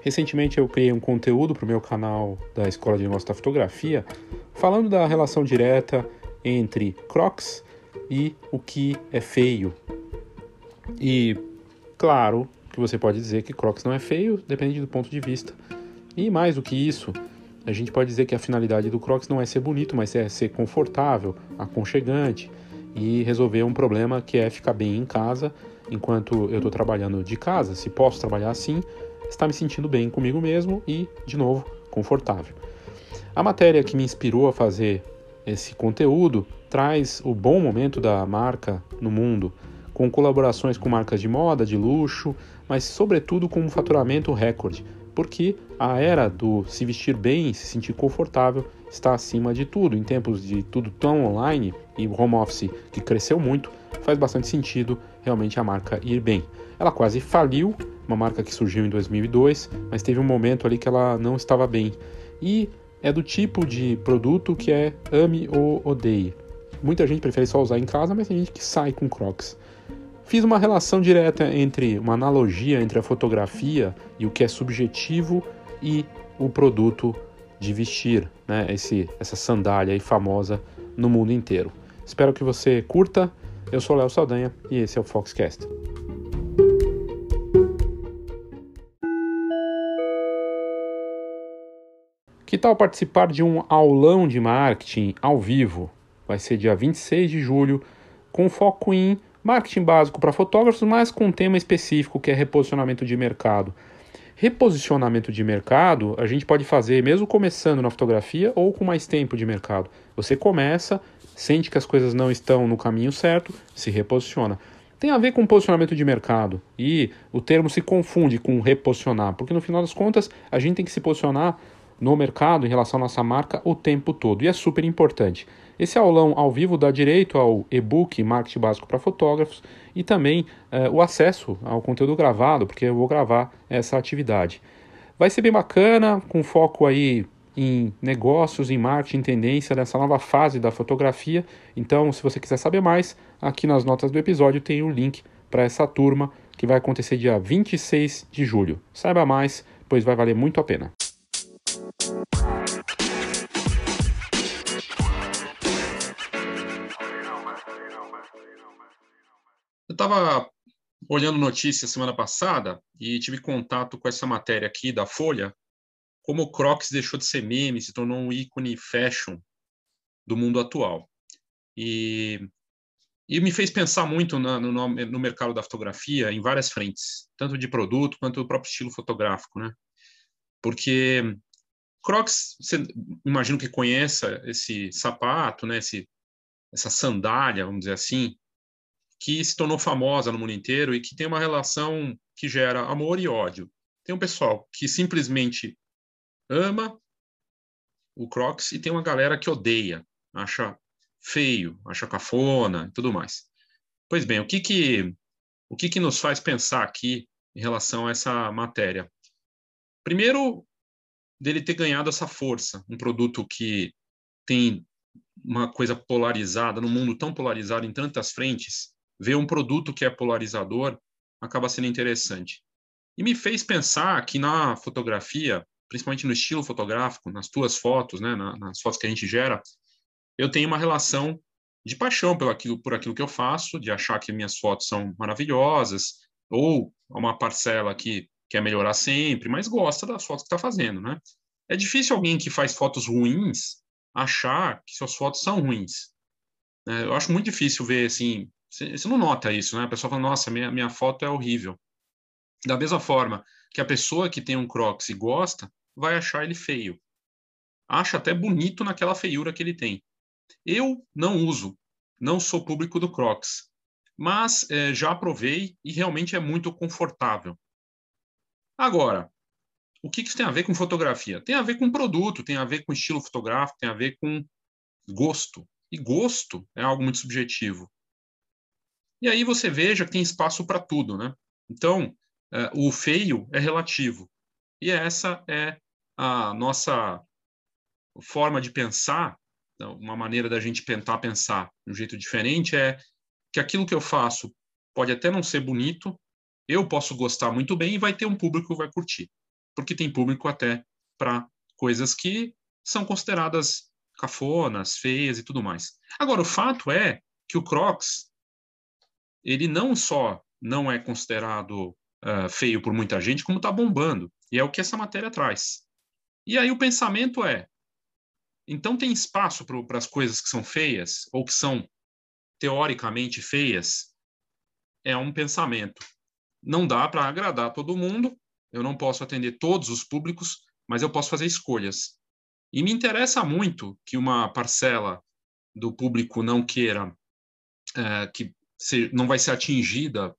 Recentemente eu criei um conteúdo para o meu canal da Escola de Negócios da Fotografia falando da relação direta entre Crocs e o que é feio. E claro que você pode dizer que Crocs não é feio, depende do ponto de vista. E mais do que isso, a gente pode dizer que a finalidade do Crocs não é ser bonito, mas é ser confortável, aconchegante e resolver um problema que é ficar bem em casa enquanto eu estou trabalhando de casa. Se posso trabalhar assim, estar me sentindo bem comigo mesmo e, de novo, confortável. A matéria que me inspirou a fazer esse conteúdo traz o bom momento da marca no mundo, com colaborações com marcas de moda, de luxo, mas sobretudo com um faturamento recorde, porque a era do se vestir bem, se sentir confortável, está acima de tudo. Em tempos de tudo tão online e home office que cresceu muito, faz bastante sentido realmente a marca ir bem. Ela quase faliu, uma marca que surgiu em 2002, mas teve um momento ali que ela não estava bem. E é do tipo de produto que é ame ou odeie. Muita gente prefere só usar em casa, mas tem gente que sai com Crocs. Fiz uma relação direta entre uma analogia entre a fotografia e o que é subjetivo e o produto de vestir, né? Esse, essa sandália aí famosa no mundo inteiro. Espero que você curta. Eu sou Léo Saldanha e esse é o Foxcast. Que tal participar de um aulão de marketing ao vivo? Vai ser dia 26 de julho, com foco em marketing básico para fotógrafos, mas com um tema específico que é reposicionamento de mercado. Reposicionamento de mercado a gente pode fazer mesmo começando na fotografia ou com mais tempo de mercado. Você começa, sente que as coisas não estão no caminho certo, se reposiciona. Tem a ver com posicionamento de mercado e o termo se confunde com reposicionar, porque no final das contas a gente tem que se posicionar no mercado em relação à nossa marca o tempo todo. E é super importante. Esse aulão ao vivo dá direito ao e-book Marketing Básico para Fotógrafos e também eh, o acesso ao conteúdo gravado, porque eu vou gravar essa atividade. Vai ser bem bacana, com foco aí em negócios, em marketing, tendência dessa nova fase da fotografia. Então, se você quiser saber mais, aqui nas notas do episódio tem o um link para essa turma que vai acontecer dia 26 de julho. Saiba mais, pois vai valer muito a pena. Eu estava olhando notícias semana passada e tive contato com essa matéria aqui da Folha, como o Crocs deixou de ser meme, se tornou um ícone fashion do mundo atual. E, e me fez pensar muito na, no, no mercado da fotografia em várias frentes, tanto de produto quanto do próprio estilo fotográfico, né? Porque Crocs, você imagino que conheça esse sapato, né, esse, essa sandália, vamos dizer assim, que se tornou famosa no mundo inteiro e que tem uma relação que gera amor e ódio. Tem um pessoal que simplesmente ama o Crocs e tem uma galera que odeia, acha feio, acha cafona e tudo mais. Pois bem, o que que o que que nos faz pensar aqui em relação a essa matéria? Primeiro, dele ter ganhado essa força, um produto que tem uma coisa polarizada, no mundo tão polarizado em tantas frentes, ver um produto que é polarizador acaba sendo interessante. E me fez pensar que na fotografia, principalmente no estilo fotográfico, nas tuas fotos, né, nas fotos que a gente gera, eu tenho uma relação de paixão pelo aquilo, por aquilo que eu faço, de achar que minhas fotos são maravilhosas, ou uma parcela que quer melhorar sempre, mas gosta das fotos que está fazendo, né? É difícil alguém que faz fotos ruins achar que suas fotos são ruins. É, eu acho muito difícil ver assim. Você não nota isso, né? A pessoa fala, nossa, minha, minha foto é horrível. Da mesma forma que a pessoa que tem um Crocs e gosta, vai achar ele feio. Acha até bonito naquela feiura que ele tem. Eu não uso, não sou público do Crocs, mas é, já provei e realmente é muito confortável. Agora, o que isso tem a ver com fotografia? Tem a ver com produto, tem a ver com estilo fotográfico, tem a ver com gosto. E gosto é algo muito subjetivo. E aí você veja que tem espaço para tudo, né? Então, é, o feio é relativo. E essa é a nossa forma de pensar, então, uma maneira da gente tentar pensar de um jeito diferente é que aquilo que eu faço pode até não ser bonito, eu posso gostar muito bem e vai ter um público que vai curtir. porque tem público até para coisas que são consideradas cafonas, feias e tudo mais. Agora, o fato é que o Crocs, ele não só não é considerado uh, feio por muita gente, como está bombando. E é o que essa matéria traz. E aí o pensamento é: então tem espaço para as coisas que são feias, ou que são teoricamente feias? É um pensamento. Não dá para agradar todo mundo, eu não posso atender todos os públicos, mas eu posso fazer escolhas. E me interessa muito que uma parcela do público não queira, é, que se, não vai ser atingida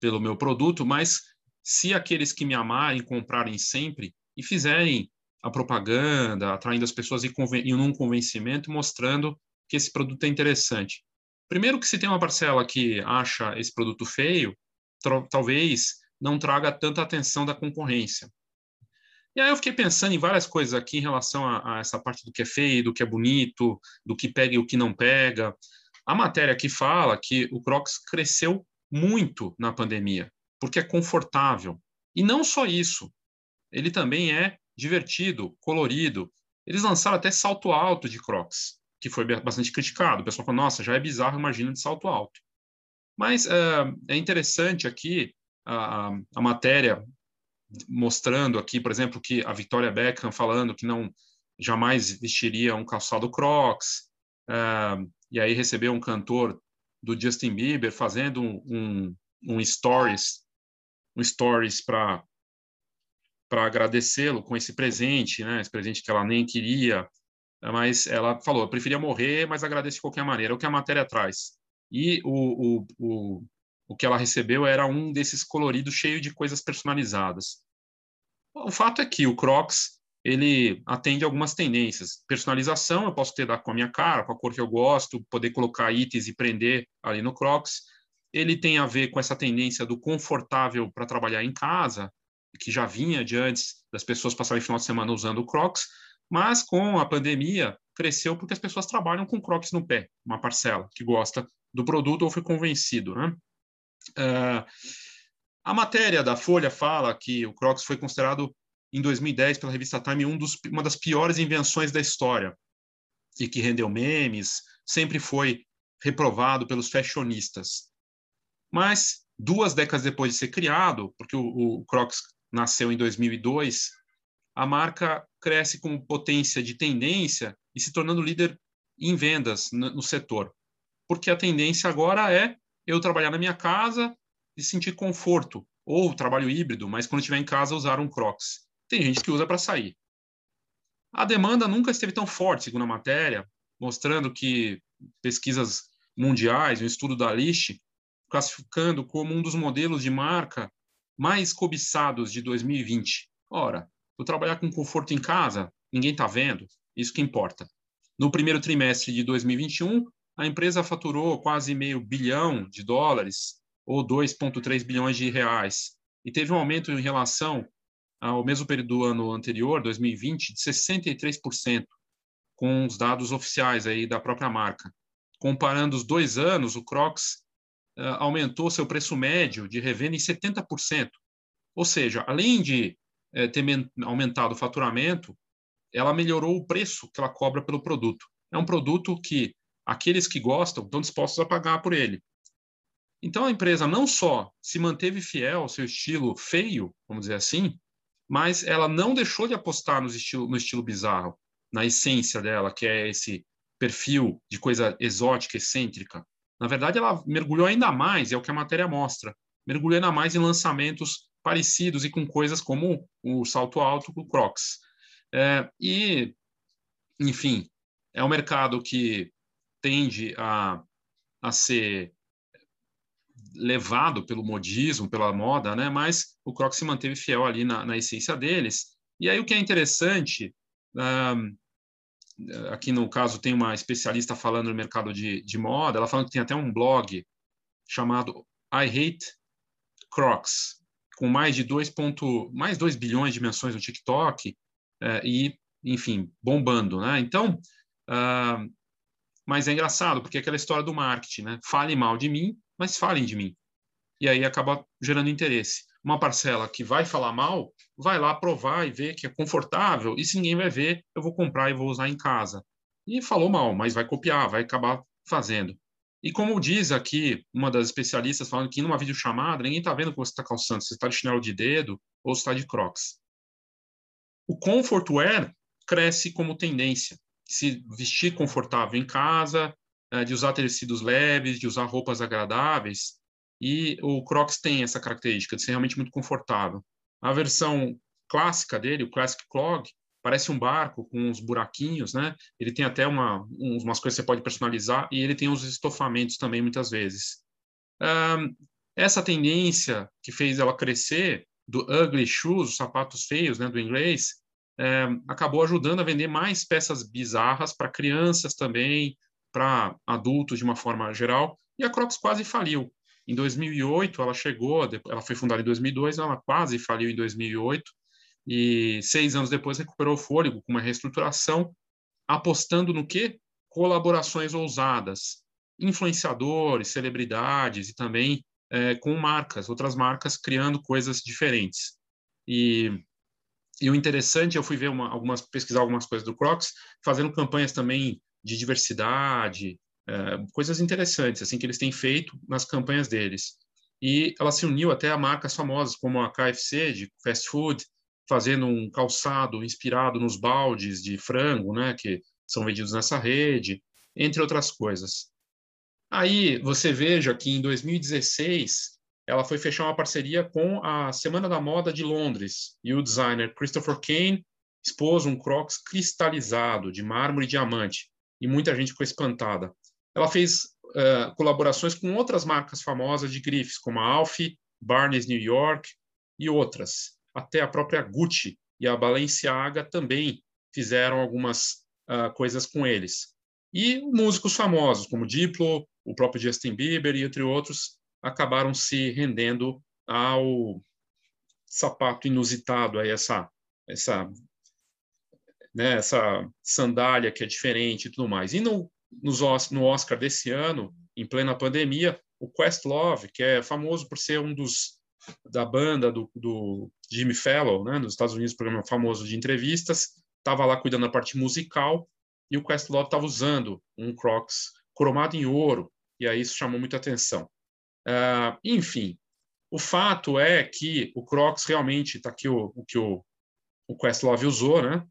pelo meu produto, mas se aqueles que me amarem comprarem sempre e fizerem a propaganda, atraindo as pessoas e, e num convencimento, mostrando que esse produto é interessante. Primeiro que se tem uma parcela que acha esse produto feio, talvez não traga tanta atenção da concorrência. E aí eu fiquei pensando em várias coisas aqui em relação a, a essa parte do que é feio, do que é bonito, do que pega e o que não pega. A matéria aqui fala que o Crocs cresceu muito na pandemia, porque é confortável. E não só isso, ele também é divertido, colorido. Eles lançaram até salto alto de Crocs, que foi bastante criticado. O pessoal falou, nossa, já é bizarro, imagina de salto alto. Mas uh, é interessante aqui a, a matéria mostrando aqui, por exemplo, que a Victoria Beckham falando que não jamais vestiria um calçado Crocs, uh, e aí recebeu um cantor do Justin Bieber fazendo um, um, stories, um stories para para agradecê-lo com esse presente, né? Esse presente que ela nem queria, mas ela falou, eu preferia morrer, mas agradeço de qualquer maneira. É o que a matéria traz. E o, o, o, o que ela recebeu era um desses coloridos cheio de coisas personalizadas. O fato é que o Crocs ele atende algumas tendências. Personalização, eu posso ter com a minha cara, com a cor que eu gosto, poder colocar itens e prender ali no Crocs. Ele tem a ver com essa tendência do confortável para trabalhar em casa, que já vinha de antes das pessoas passarem o final de semana usando o Crocs, mas com a pandemia cresceu porque as pessoas trabalham com Crocs no pé, uma parcela que gosta do produto ou foi convencido, né? Uh, a matéria da Folha fala que o Crocs foi considerado em 2010 pela revista Time um dos, uma das piores invenções da história e que rendeu memes, sempre foi reprovado pelos fashionistas. Mas duas décadas depois de ser criado, porque o, o Crocs nasceu em 2002, a marca cresce com potência de tendência e se tornando líder em vendas no, no setor. Porque a tendência agora é eu trabalhar na minha casa e sentir conforto, ou trabalho híbrido, mas quando estiver em casa usar um Crocs. Tem gente que usa para sair. A demanda nunca esteve tão forte, segundo a matéria, mostrando que pesquisas mundiais, um estudo da List, classificando como um dos modelos de marca mais cobiçados de 2020. Ora, vou trabalhar com conforto em casa, ninguém está vendo, isso que importa. No primeiro trimestre de 2021, a empresa faturou quase meio bilhão de dólares, ou 2,3 bilhões de reais, e teve um aumento em relação ao mesmo período do ano anterior, 2020, de 63%, com os dados oficiais aí da própria marca. Comparando os dois anos, o Crocs uh, aumentou seu preço médio de revenda em 70%. Ou seja, além de uh, ter aumentado o faturamento, ela melhorou o preço que ela cobra pelo produto. É um produto que aqueles que gostam estão dispostos a pagar por ele. Então a empresa não só se manteve fiel ao seu estilo feio, vamos dizer assim, mas ela não deixou de apostar no estilo, no estilo bizarro, na essência dela, que é esse perfil de coisa exótica, excêntrica. Na verdade, ela mergulhou ainda mais, é o que a matéria mostra, mergulhou ainda mais em lançamentos parecidos e com coisas como o salto alto, o Crocs. É, e, enfim, é um mercado que tende a, a ser levado pelo modismo, pela moda, né? Mas o Crocs se manteve fiel ali na, na essência deles. E aí o que é interessante, aqui no caso tem uma especialista falando no mercado de, de moda, ela falando que tem até um blog chamado I Hate Crocs, com mais de 2, ponto, mais 2 bilhões de menções no TikTok é, e, enfim, bombando, né? Então, uh, mas é engraçado, porque é aquela história do marketing, né? Fale mal de mim, mas falem de mim. E aí acaba gerando interesse. uma parcela que vai falar mal, vai lá provar e ver que é confortável, e se ninguém vai ver, eu vou comprar e vou usar em casa. E falou mal, mas vai copiar, vai acabar fazendo. E como diz aqui uma das especialistas falando que numa videochamada, ninguém está vendo o que você está calçando, se está de chinelo de dedo ou está de crocs. O comfort wear cresce como tendência. Se vestir confortável em casa, de usar tecidos leves, de usar roupas agradáveis, e o Crocs tem essa característica de ser realmente muito confortável. A versão clássica dele, o Classic Clog, parece um barco com uns buraquinhos, né? Ele tem até uma, umas coisas que você pode personalizar e ele tem os estofamentos também muitas vezes. Um, essa tendência que fez ela crescer do ugly shoes, os sapatos feios, né, do inglês, é, acabou ajudando a vender mais peças bizarras para crianças também, para adultos de uma forma geral. E a Crocs quase faliu. Em 2008, ela chegou, ela foi fundada em 2002, ela quase faliu em 2008 e seis anos depois recuperou o fôlego com uma reestruturação, apostando no que? Colaborações ousadas, influenciadores, celebridades e também é, com marcas, outras marcas criando coisas diferentes. E, e o interessante, eu fui ver uma, algumas pesquisar algumas coisas do Crocs, fazendo campanhas também de diversidade, é, coisas interessantes assim que eles têm feito nas campanhas deles. E ela se uniu até a marcas famosas como a KFC de fast food, fazendo um calçado inspirado nos baldes de frango, né, que são vendidos nessa rede, entre outras coisas. Aí você veja que em 2016 ela foi fechar uma parceria com a Semana da Moda de Londres e o designer Christopher Kane expôs um Crocs cristalizado de mármore e diamante e muita gente ficou espantada. Ela fez uh, colaborações com outras marcas famosas de grifes, como a Alfie, Barnes New York e outras até a própria Gucci e a Balenciaga também fizeram algumas uh, coisas com eles. E músicos famosos, como Diplo, o próprio Justin Bieber e entre outros, acabaram se rendendo ao sapato inusitado, aí essa, essa, né, essa sandália que é diferente e tudo mais. E no, no Oscar desse ano, em plena pandemia, o Questlove, que é famoso por ser um dos da banda do, do Jimmy Fallon, né, nos Estados Unidos, programa famoso de entrevistas, estava lá cuidando da parte musical e o Questlove estava usando um Crocs cromado em ouro e aí isso chamou muita atenção. Uh, enfim, o fato é que o Crocs realmente está aqui o, o, que o, o Questlove usou, né?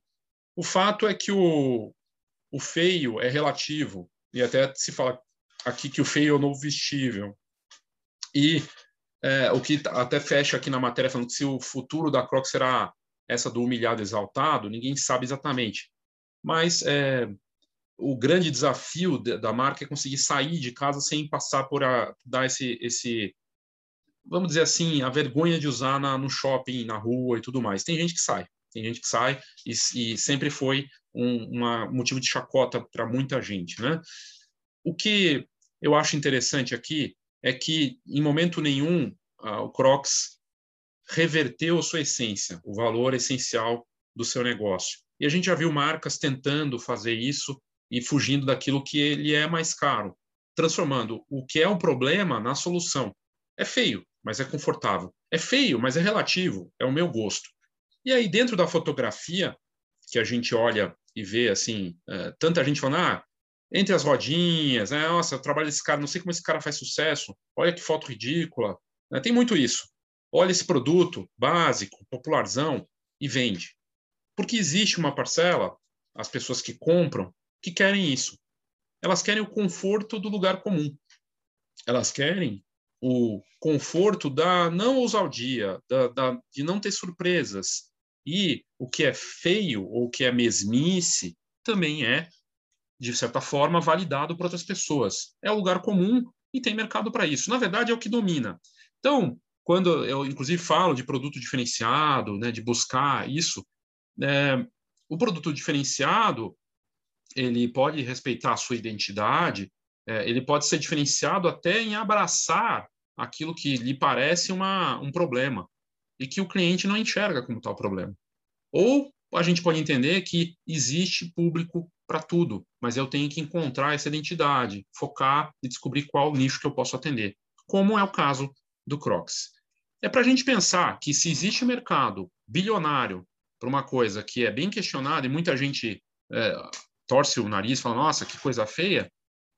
O fato é que o, o feio é relativo e até se fala aqui que o feio é o novo vestível. E é, o que até fecha aqui na matéria falando que se o futuro da Crocs será essa do humilhado exaltado, ninguém sabe exatamente. Mas é, o grande desafio da marca é conseguir sair de casa sem passar por a, dar esse, esse, vamos dizer assim, a vergonha de usar na, no shopping, na rua e tudo mais. Tem gente que sai, tem gente que sai e, e sempre foi um uma, motivo de chacota para muita gente, né? O que eu acho interessante aqui é que, em momento nenhum, o Crocs reverteu sua essência, o valor essencial do seu negócio. E a gente já viu marcas tentando fazer isso e fugindo daquilo que ele é mais caro, transformando o que é um problema na solução. É feio, mas é confortável. É feio, mas é relativo, é o meu gosto. E aí, dentro da fotografia, que a gente olha e vê assim, é, tanta gente falando, ah, entre as rodinhas, né? Nossa, o trabalho desse cara, não sei como esse cara faz sucesso, olha que foto ridícula. Né? Tem muito isso. Olha esse produto básico, popularzão, e vende. Porque existe uma parcela, as pessoas que compram, que querem isso. Elas querem o conforto do lugar comum. Elas querem o conforto da não ousadia, da, da, de não ter surpresas. E o que é feio ou o que é mesmice também é de certa forma, validado por outras pessoas. É o lugar comum e tem mercado para isso. Na verdade, é o que domina. Então, quando eu, inclusive, falo de produto diferenciado, né, de buscar isso, é, o produto diferenciado ele pode respeitar a sua identidade, é, ele pode ser diferenciado até em abraçar aquilo que lhe parece uma, um problema e que o cliente não enxerga como tal problema. Ou a gente pode entender que existe público para tudo, mas eu tenho que encontrar essa identidade, focar e descobrir qual nicho que eu posso atender, como é o caso do Crocs. é para a gente pensar que se existe mercado bilionário para uma coisa que é bem questionada e muita gente é, torce o nariz, fala, nossa, que coisa feia,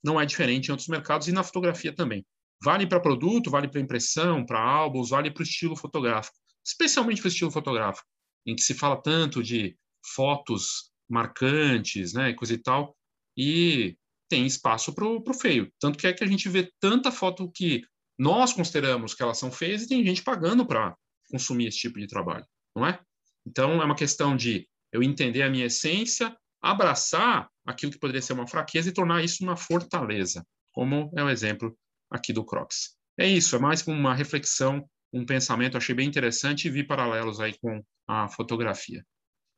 não é diferente em outros mercados e na fotografia também. Vale para produto, vale para impressão, para álbuns, vale para o estilo fotográfico, especialmente para o estilo fotográfico, em que se fala tanto de fotos marcantes, né, coisa e tal, e tem espaço para o feio. Tanto que é que a gente vê tanta foto que nós consideramos que elas são feias e tem gente pagando para consumir esse tipo de trabalho, não é? Então, é uma questão de eu entender a minha essência, abraçar aquilo que poderia ser uma fraqueza e tornar isso uma fortaleza, como é o exemplo aqui do Crocs. É isso, é mais uma reflexão, um pensamento, achei bem interessante e vi paralelos aí com a fotografia.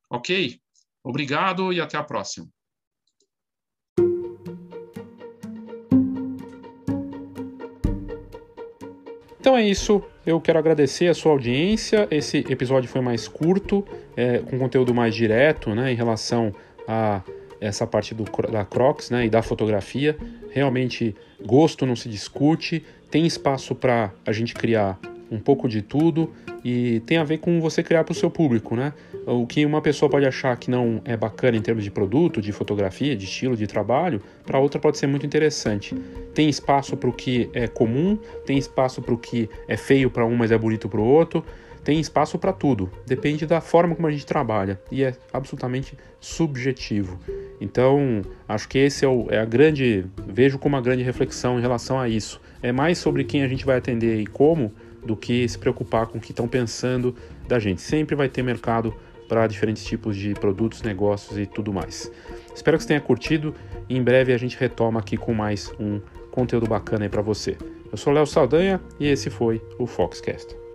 Ok? Obrigado e até a próxima. Então é isso. Eu quero agradecer a sua audiência. Esse episódio foi mais curto, é, com conteúdo mais direto, né, em relação a essa parte do, da Crocs, né, e da fotografia. Realmente, gosto não se discute. Tem espaço para a gente criar um pouco de tudo e tem a ver com você criar para o seu público, né? O que uma pessoa pode achar que não é bacana em termos de produto, de fotografia, de estilo, de trabalho, para outra pode ser muito interessante. Tem espaço para o que é comum, tem espaço para o que é feio para um, mas é bonito para o outro. Tem espaço para tudo, depende da forma como a gente trabalha e é absolutamente subjetivo. Então, acho que esse é, o, é a grande, vejo como uma grande reflexão em relação a isso. É mais sobre quem a gente vai atender e como do que se preocupar com o que estão pensando da gente. Sempre vai ter mercado para diferentes tipos de produtos, negócios e tudo mais. Espero que você tenha curtido e em breve a gente retoma aqui com mais um conteúdo bacana aí para você. Eu sou Léo Saldanha e esse foi o Foxcast.